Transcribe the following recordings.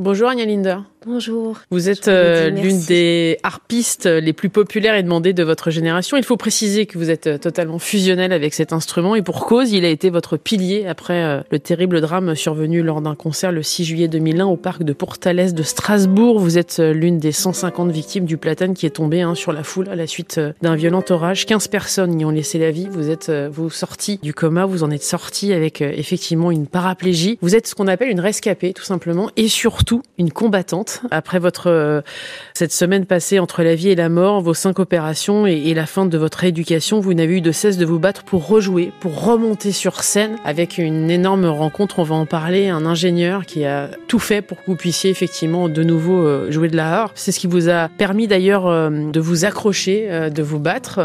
Bonjour Anya Linder. Bonjour. Vous êtes euh, l'une des harpistes les plus populaires et demandées de votre génération. Il faut préciser que vous êtes euh, totalement fusionnel avec cet instrument et pour cause, il a été votre pilier après euh, le terrible drame survenu lors d'un concert le 6 juillet 2001 au parc de Portales de Strasbourg. Vous êtes l'une des 150 victimes du platane qui est tombé hein, sur la foule à la suite d'un violent orage. 15 personnes y ont laissé la vie. Vous êtes vous sorti du coma, vous en êtes sorti avec effectivement une paraplégie. Vous êtes ce qu'on appelle une rescapée tout simplement et surtout une combattante après votre euh, cette semaine passée entre la vie et la mort, vos cinq opérations et, la fin de votre rééducation, vous n'avez eu de cesse de vous battre pour rejouer, pour remonter sur scène avec une énorme rencontre. On va en parler. Un ingénieur qui a tout fait pour que vous puissiez effectivement de nouveau euh, jouer de la harpe. C'est ce qui vous a permis d'ailleurs euh, de vous accrocher, de vous battre.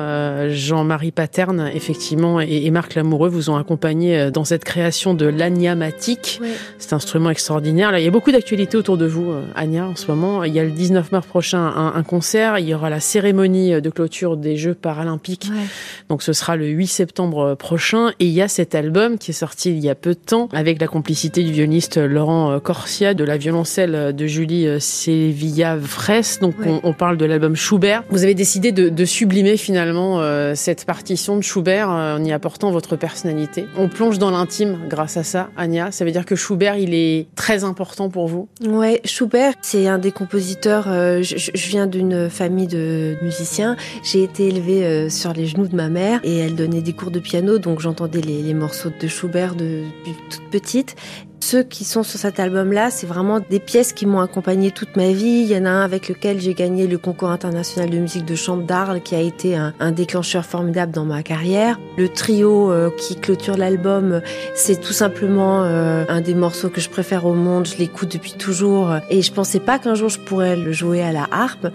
Jean-Marie Paterne, effectivement, et, Marc Lamoureux vous ont accompagné dans cette création de l'aniamatique, cet instrument extraordinaire. Là, il y a beaucoup d'actualités autour de vous, En ce moment. Il y a le 19 mars prochain un, concert. Il y aura la cérémonie de clôture des Jeux paralympiques. Donc ce sera le 8 septembre prochain. Et il y a cet album qui est sorti il y a peu de temps avec la complicité du violoniste Laurent Corsia, de la violoncelle de Julie Sevilla Fraisse. Donc on, parle de l'album Schubert. Vous avez décidé de, sublimer finalement euh, cette partition de Schubert euh, en y apportant votre personnalité. On plonge dans l'intime grâce à ça, Anya. Ça veut dire que Schubert, il est très important pour vous? Ouais, Schubert, c'est un des compositeurs. Euh, je, viens d'une famille de musiciens. J'ai été élevée euh, sur les genoux de ma mère et elle donnait des cours de piano, donc j'entendais les, les, morceaux de Schubert depuis toute petite. Ceux qui sont sur cet album-là, c'est vraiment des pièces qui m'ont accompagné toute ma vie. Il y en a un avec lequel j'ai gagné le concours international de musique de chambre d'Arles, qui a été un, un, déclencheur formidable dans ma carrière. Le trio euh, qui clôture l'album, c'est tout simplement euh, un des morceaux que je préfère au monde. Je l'écoute depuis toujours et je pensais pas qu'un jour je pourrais le jouer à la harpe.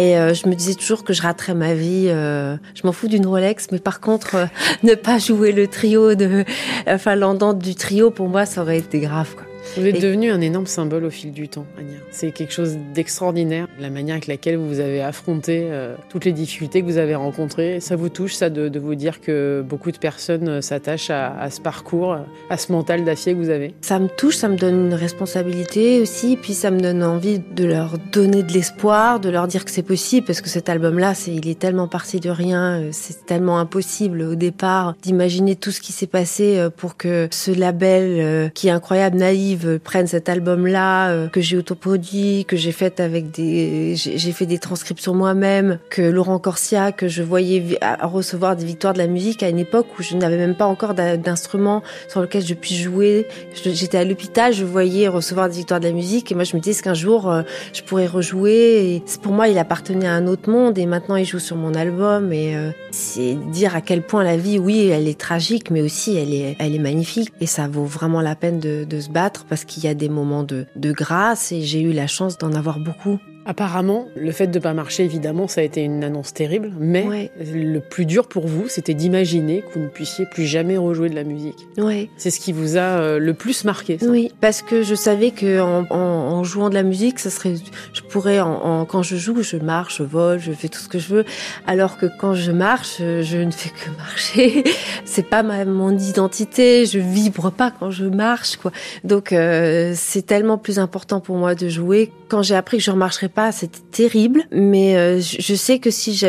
Et euh, je me disais toujours que je raterais ma vie. je m'en fous d'une Rolex, mais par contre, ne pas jouer le trio de, enfin du trio, pour moi, ça aurait été grave. Quoi. Vous êtes devenu un énorme symbole au fil du temps, Anya. C'est quelque chose d'extraordinaire, la manière avec laquelle vous avez affronté euh, toutes les difficultés que vous avez rencontrées. Ça vous touche, ça, de, vous dire que beaucoup de personnes euh, s'attachent à, ce parcours, à ce mental d'acier que vous avez? Ça me touche, ça me donne une responsabilité aussi, puis ça me donne envie de leur donner de l'espoir, de leur dire que c'est possible, parce que cet album-là, c'est, il est tellement parti de rien, euh, c'est tellement impossible au départ d'imaginer tout ce qui s'est passé pour que ce label qui est incroyable, naïf, prennent cet album-là euh, que j'ai autoproduit, que j'ai fait avec des, j'ai fait des transcriptions moi-même, que Laurent Corsia, que je voyais recevoir des victoires de la musique à une époque où je n'avais même pas encore d'instrument sur lequel je puisse jouer. J'étais à l'hôpital, je voyais recevoir des victoires de la musique et moi je me disais qu'un jour euh, je pourrais rejouer. Et pour moi, il appartenait à un autre monde et maintenant il joue sur mon album et euh, c'est dire à quel point la vie, oui, elle est tragique, mais aussi elle est, elle est magnifique et ça vaut vraiment la peine de, de se battre parce qu'il y a des moments de, grâce et j'ai eu la chance d'en avoir beaucoup. Apparemment, le fait de ne pas marcher, évidemment, ça a été une annonce terrible, mais le plus dur pour vous, c'était d'imaginer que vous ne puissiez plus jamais rejouer de la musique. Ouais. C'est ce qui vous a euh, le plus marqué. Ça. Oui, parce que je savais que en, en, jouant de la musique, ça serait, je pourrais, en, quand je joue, je marche, je vole, je fais tout ce que je veux, alors que quand je marche, je ne fais que marcher. c'est pas ma, mon identité, je vibre pas quand je marche, quoi. Donc euh, c'est tellement plus important pour moi de jouer. Quand j'ai appris que je ne remarcherais pas, c'était terrible. Mais euh, je sais que si,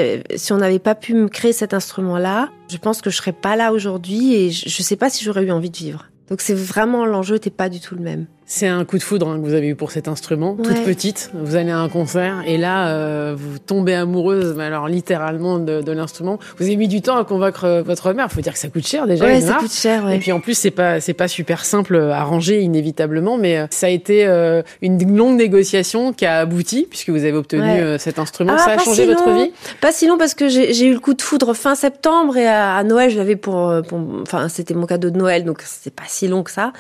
on n'avait pas pu me créer cet instrument-là, je pense que je serais pas là aujourd'hui et je, ne sais pas si j'aurais eu envie de vivre. Donc c'est vraiment l'enjeu n'était pas du tout le même. C'est un coup de foudre hein, que vous avez eu pour cet instrument, toute petite. Vous allez à un concert et là, euh, vous tombez amoureuse, mais alors littéralement de, de l'instrument. Vous avez mis du temps à convaincre euh, votre mère. Faut dire que ça coûte cher déjà. Ouais, ça coûte cher. Ouais. Et puis en plus, c'est pas c'est pas super simple à ranger inévitablement, mais euh, ça a été euh, une longue négociation qui a abouti puisque vous avez obtenu euh, cet instrument. Ah, ça a changé votre vie? Pas si long parce que j'ai eu le coup de foudre fin septembre et à, à Noël, je l'avais pour, pour, enfin c'était mon cadeau de Noël, donc c'est pas si long que ça.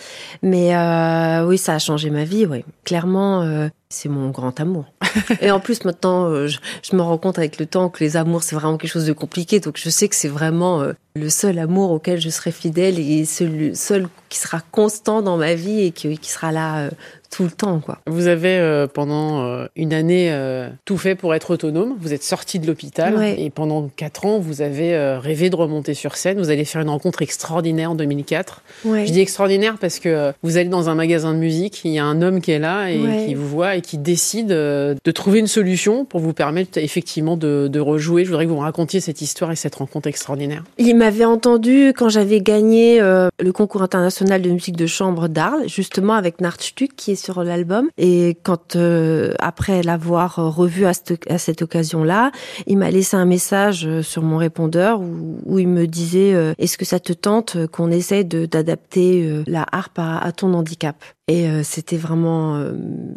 Mais oui, ça a changé ma vie, oui. Clairement, euh, c'est mon grand amour. Et en plus, maintenant, euh, je, me rends compte avec le temps que les amours, c'est vraiment quelque chose de compliqué. Donc, je sais que c'est vraiment, euh, le seul amour auquel je serai fidèle et celui seul qui sera constant dans ma vie et qui, qui sera là tout le temps. Quoi. Vous avez euh, pendant euh, une année euh, tout fait pour être autonome. Vous êtes sorti de l'hôpital et pendant quatre ans, vous avez rêvé de remonter sur scène. Vous allez faire une rencontre extraordinaire en 2004. Je dis extraordinaire parce que vous allez dans un magasin de musique, il y a un homme qui est là et qui vous voit et qui décide de trouver une solution pour vous permettre effectivement de, de rejouer. Je voudrais que vous me racontiez cette histoire et cette rencontre extraordinaire. Il m'avait entendu quand j'avais gagné le concours international de musique de chambre d'Arles, justement avec Nartstuck qui est sur l'album. Et quand, euh, après l'avoir revu à cette, occasion-là, il m'a laissé un message euh, sur mon répondeur où, il me disait euh, Est-ce que ça te tente qu'on essaie d'adapter la harpe à ton handicap? Et euh, c'était vraiment euh,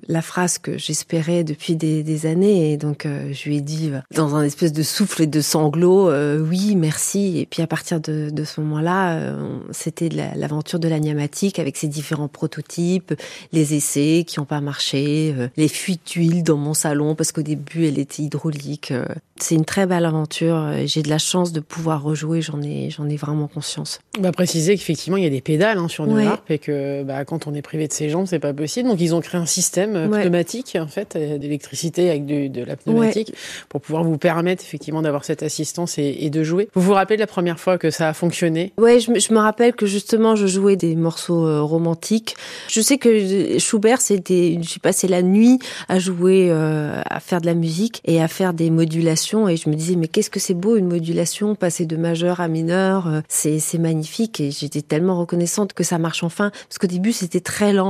la phrase que j'espérais depuis des, des, années. Et donc, euh, je lui ai dit, dans un espèce de souffle et de sanglot, oui, merci. Et puis, à partir de, de ce moment-là, c'était l'aventure de l'aniamatique avec ses différents prototypes, les essais qui n'ont pas marché, les fuites d'huile dans mon salon parce qu'au début, elle était hydraulique. C'est une très belle aventure. J'ai de la chance de pouvoir rejouer. J'en ai, j'en ai vraiment conscience. On va préciser qu'effectivement, il y a des pédales hein, sur une harpe et que bah, quand on est privé de ses jambes, c'est pas possible. Donc, ils ont créé un système euh, pneumatique, en fait, euh, d'électricité avec de la pneumatique pour pouvoir vous permettre effectivement d'avoir cette assistance et, de jouer. Vous vous rappelez de la première fois que ça a fonctionné? Ouais, je, je, me rappelle que justement, je jouais des morceaux euh, romantiques. Je sais que Schubert, c'était, j'ai passé la nuit à jouer, à faire de la musique et à faire des modulations. Et je me disais, mais qu'est-ce que c'est beau une modulation, passer de majeur à mineur, c'est magnifique. Et j'étais tellement reconnaissante que ça marche enfin, parce qu'au début, c'était très lent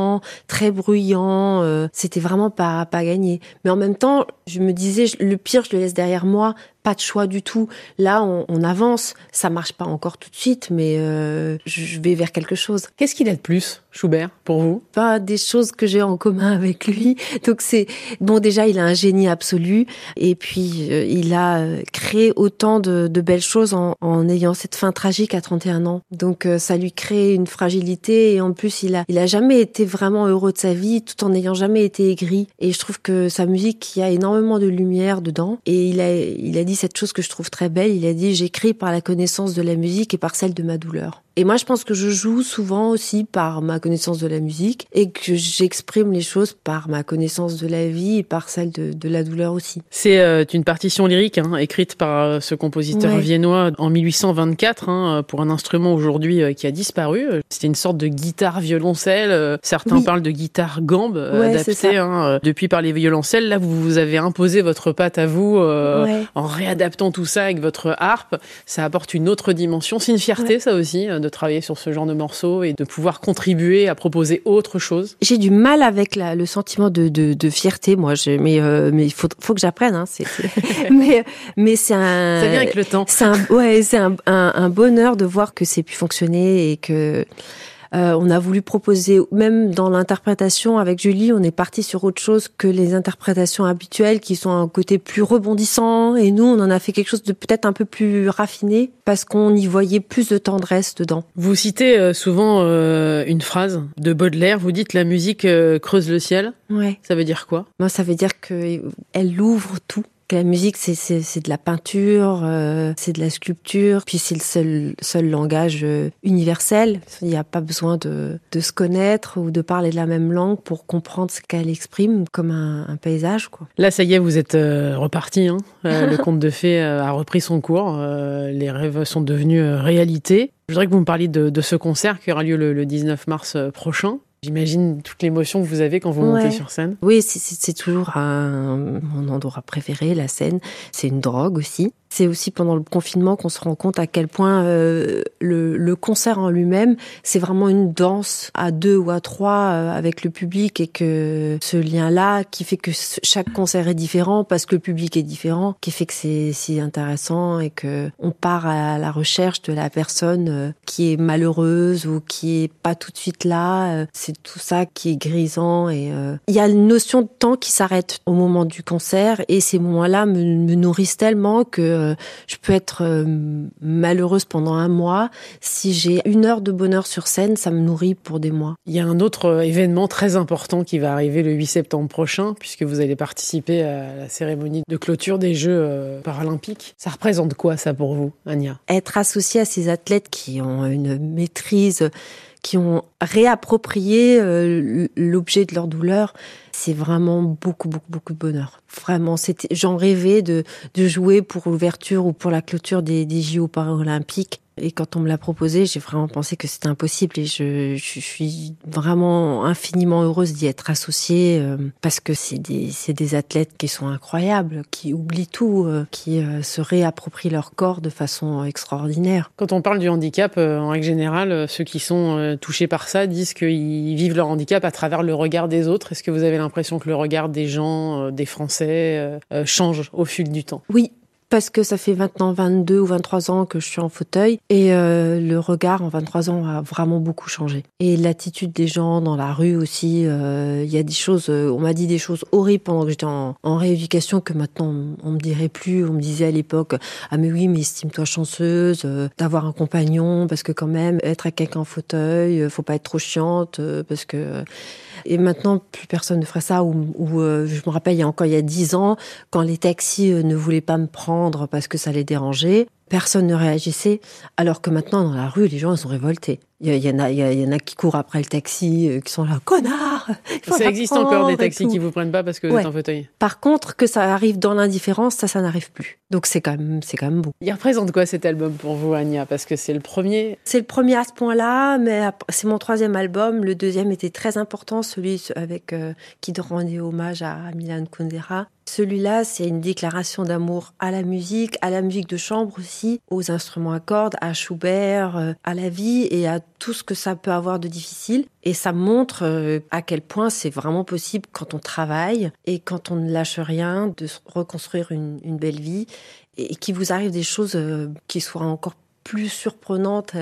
très bruyant. Euh, c'était vraiment pas pas gagné. Mais en même temps, je me disais le pire, je le laisse derrière moi pas de choix du tout. Là, on, on avance. Ça marche pas encore tout de suite, mais euh, je vais vers quelque chose. Qu'est-ce qu'il a de plus, Schubert, pour vous? Pas des choses que j'ai en commun avec lui. Donc c'est bon. Déjà, il a un génie absolu, et puis euh, il a euh, créé autant de, de belles choses en, en, ayant cette fin tragique à 31 ans. Donc euh, ça lui crée une fragilité, et en plus, il a il a jamais été vraiment heureux de sa vie, tout en n'ayant jamais été aigri. Et je trouve que sa musique, il y a énormément de lumière dedans, et il a il a dit cette chose que je trouve très belle. Il a dit j'écris par la connaissance de la musique et par celle de ma douleur. Et moi, je pense que je joue souvent aussi par ma connaissance de la musique et que j'exprime les choses par ma connaissance de la vie et par celle de, de la douleur aussi. C'est euh, une partition lyrique hein, écrite par euh, ce compositeur viennois en 1824 hein, pour un instrument aujourd'hui euh, qui a disparu. C'était une sorte de guitare violoncelle. certains parlent de guitare gambe adaptée hein, depuis par les violoncelles. Là, vous, vous avez imposé votre patte à vous en réadaptant tout ça avec votre harpe. Ça apporte une autre dimension. C'est une fierté, ça aussi de travailler sur ce genre de morceaux et de pouvoir contribuer à proposer autre chose J'ai du mal avec la, le sentiment de, de, de fierté, moi. Je, mais euh, mais il faut, faut que j'apprenne. Hein, c'est, mais mais c'est un. Ça vient avec le temps. C'est un, ouais, c'est un, un, un bonheur de voir que c'est pu fonctionner et que euh, on a voulu proposer, même dans l'interprétation avec Julie, on est parti sur autre chose que les interprétations habituelles qui sont un côté plus rebondissant. Et nous, on en a fait quelque chose de peut-être un peu plus raffiné parce qu'on y voyait plus de tendresse dedans. Vous citez euh, souvent euh, une phrase de Baudelaire. Vous dites la musique creuse le ciel. Ouais. Ça veut dire quoi? Moi, ça veut dire qu'elle ouvre tout la musique, c'est de la peinture, euh, c'est de la sculpture, puis c'est le seul, seul langage euh, universel. Il n'y a pas besoin de, de, se connaître ou de parler de la même langue pour comprendre ce qu'elle exprime comme un, un, paysage. Quoi. Là, ça y est, vous êtes euh, reparti. Hein. le conte de fées a repris son cours. les rêves sont devenus réalité. Je voudrais que vous me parliez de, de ce concert qui aura lieu le, le 19 mars prochain. J'imagine toute l'émotion que vous avez quand vous montez sur scène. Oui, c'est toujours un, mon endroit préféré, la scène. C'est une drogue aussi. C'est aussi pendant le confinement qu'on se rend compte à quel point euh, le, le, concert en lui-même, c'est vraiment une danse à deux ou à trois euh, avec le public et que ce lien-là qui fait que chaque concert est différent parce que le public est différent, qui fait que c'est si intéressant et que on part à la recherche de la personne euh, qui est malheureuse ou qui est pas tout de suite là. C'est tout ça qui est grisant et il y a une notion de temps qui s'arrête au moment du concert et ces moments-là me, me nourrissent tellement que être, je peux être malheureuse pendant un mois. Si j'ai une heure de bonheur sur scène, ça me nourrit pour des mois. Il y a un autre événement très important qui va arriver le 8 septembre prochain, puisque vous allez participer à la cérémonie de clôture des Jeux paralympiques. Ça représente quoi ça pour vous, Anya Être associé à ces athlètes qui ont une maîtrise qui ont réapproprié euh, l'objet de leur douleur, c'est vraiment beaucoup, beaucoup, beaucoup de bonheur. Vraiment, j'en rêvais de, de jouer pour l'ouverture ou pour la clôture des, des JO paralympiques. Et quand on me l'a proposé, j'ai vraiment pensé que c'était impossible et je, je, suis vraiment infiniment heureuse d'y être associée euh, parce que c'est des, des athlètes qui sont incroyables, qui oublient tout, euh, qui euh, se réapproprient leur corps de façon extraordinaire. Quand on parle du handicap, en règle générale, ceux qui sont touchés par ça disent qu'ils vivent leur handicap à travers le regard des autres. Est-ce que vous avez l'impression que le regard des gens, des Français, change au fil du temps? Oui, parce que ça fait maintenant 22 ou 23 ans que je suis en fauteuil et euh, le regard en 23 ans a vraiment beaucoup changé. Et l'attitude des gens dans la rue aussi, euh, il y a des choses, euh, on m'a dit des choses horribles pendant que j'étais en, rééducation que maintenant on, me dirait plus. On me disait à l'époque, ah mais oui, mais estime-toi chanceuse d'avoir un compagnon parce que quand même être avec quelqu'un en fauteuil, faut pas être trop chiante parce que et maintenant, plus personne ne ferait ça. Ou, je me rappelle, il y a encore il y a dix ans, quand les taxis ne voulaient pas me prendre parce que ça les dérangeait, personne ne réagissait. Alors que maintenant, dans la rue, les gens ils sont révoltés. Il y, en a, il y, en a qui courent après le taxi, euh, qui sont là, connard. Ça existe encore des taxis qui vous prennent pas parce que vous êtes en fauteuil. Par contre, que ça arrive dans l'indifférence, ça, ça n'arrive plus. Donc c'est quand même, c'est quand même beau. Il représente quoi cet album pour vous, Anya? Parce que c'est le premier. C'est le premier à ce point-là, mais c'est mon troisième album. Le deuxième était très important, celui avec euh, qui rendait hommage à Milan Kundera. Celui-là, c'est une déclaration d'amour à la musique, à la musique de chambre aussi, aux instruments à cordes, à Schubert, euh, à la vie et à tout ce que ça peut avoir de difficile. Et ça montre euh, à quel point c'est vraiment possible quand on travaille et quand on ne lâche rien de reconstruire une, belle vie et qu'il vous arrive des choses euh, qui soient encore plus surprenantes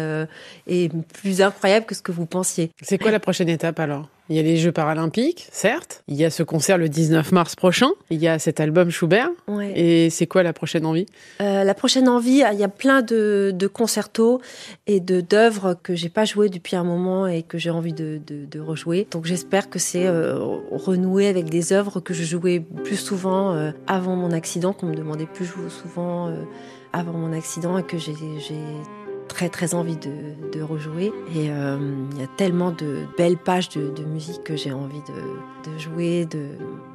et plus incroyables que ce que vous pensiez. C'est quoi la prochaine étape alors? Il y a les Jeux paralympiques, certes. Il y a ce concert le 19 mars prochain. Il y a cet album Schubert. Et c'est quoi la prochaine envie? Euh, La prochaine envie, il y a plein de, de concertos et de d'œuvres que j'ai pas jouées depuis un moment et que j'ai envie de, de, rejouer. Donc j'espère que c'est euh, renouer avec des œuvres que je jouais plus souvent euh, avant mon accident, qu'on me demandait plus souvent avant mon accident et que j'ai très envie de, rejouer. Et euh, il y a tellement de belles pages de, de musique que j'ai envie de, de jouer, de,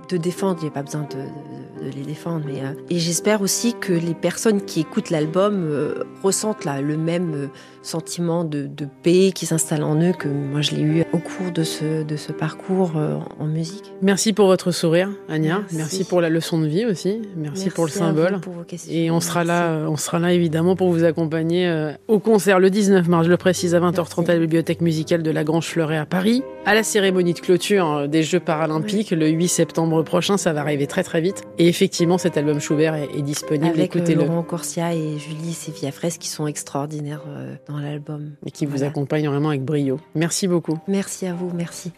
de défendre. Il n'y a pas besoin de, de les défendre. Mais, euh, et j'espère aussi que les personnes qui écoutent l'album euh, ressentent là, le même sentiment de, de paix qui s'installe en eux que moi je l'ai eu au cours de ce, de ce parcours en musique. Merci pour votre sourire, Anya. Merci, pour la leçon de vie aussi. Merci, pour le symbole. Et on sera là, on sera là évidemment pour vous accompagner au concert le 19 mars, je le précise, à 20h30 à la bibliothèque musicale de la Grange Fleuret à Paris. À la cérémonie de clôture des Jeux paralympiques le 8 septembre prochain, ça va arriver très très vite. Et effectivement, cet album Schubert est, disponible. Avec euh, Écoutez-le. Laurent Corsia et Julie Sévilla-Fraisse qui sont extraordinaires euh, dans l'album. Et qui vous accompagnent vraiment avec brio. Merci beaucoup. Merci à vous, merci.